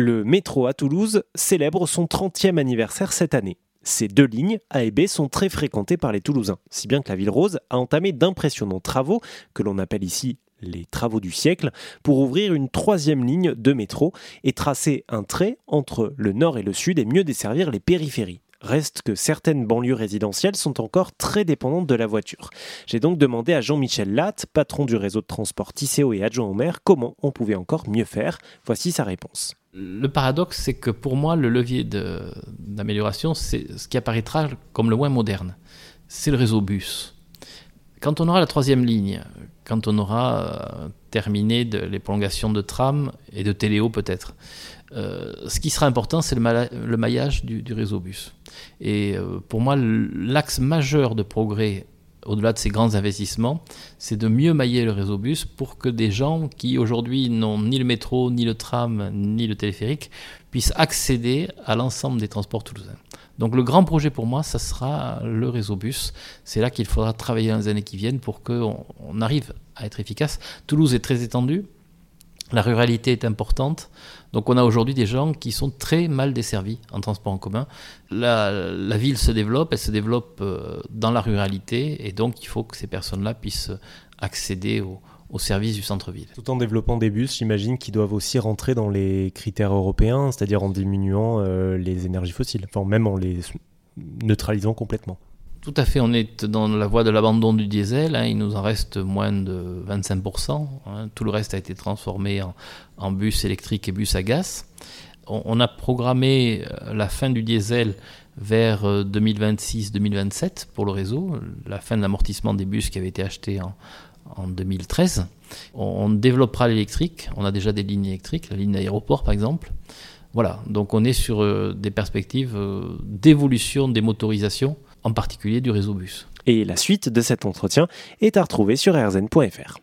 Le métro à Toulouse célèbre son 30e anniversaire cette année. Ces deux lignes, A et B, sont très fréquentées par les Toulousains, si bien que la ville rose a entamé d'impressionnants travaux, que l'on appelle ici les travaux du siècle, pour ouvrir une troisième ligne de métro et tracer un trait entre le nord et le sud et mieux desservir les périphéries. Reste que certaines banlieues résidentielles sont encore très dépendantes de la voiture. J'ai donc demandé à Jean-Michel Latte, patron du réseau de transport Tisséo et adjoint au maire, comment on pouvait encore mieux faire. Voici sa réponse. Le paradoxe, c'est que pour moi, le levier d'amélioration, c'est ce qui apparaîtra comme le moins moderne. C'est le réseau bus. Quand on aura la troisième ligne, quand on aura euh, terminé les prolongations de tram et de téléo peut-être, euh, ce qui sera important, c'est le, maillage du, réseau bus. Et euh, pour moi, l'axe majeur de progrès au-delà de ces grands investissements, c'est de mieux mailler le réseau bus pour que des gens qui aujourd'hui n'ont ni le métro, ni le tram, ni le téléphérique puissent accéder à l'ensemble des transports toulousains. Donc le grand projet pour moi, ça sera le réseau bus. C'est là qu'il faudra travailler dans les années qui viennent pour qu'on arrive à être efficace. Toulouse est très étendue, la ruralité est importante. Donc on a aujourd'hui des gens qui sont très mal desservis en transport en commun. La, ville se développe, elle se développe euh, dans la ruralité et donc il faut que ces personnes-là puissent accéder au service du centre-ville. Tout en développant des bus, j'imagine, qui doivent aussi rentrer dans les critères européens, c'est-à-dire en diminuant euh, les énergies fossiles, enfin même en les neutralisant complètement. Tout à fait, on est dans la voie de l'abandon du diesel, hein. il nous en reste moins de 25%, hein. tout le reste a été transformé en, bus électriques et bus à gaz. On, a programmé euh, la fin du diesel vers 2026-2027 euh, pour le réseau, la fin de l'amortissement des bus qui avaient été achetés en, en 2013. On développera l'électrique, on a déjà des lignes électriques, la ligne d'aéroport par exemple. Voilà, donc on est sur euh, des perspectives d'évolution des motorisations en particulier du réseau bus. Et la suite de cet entretien est à retrouver sur rzn.fr.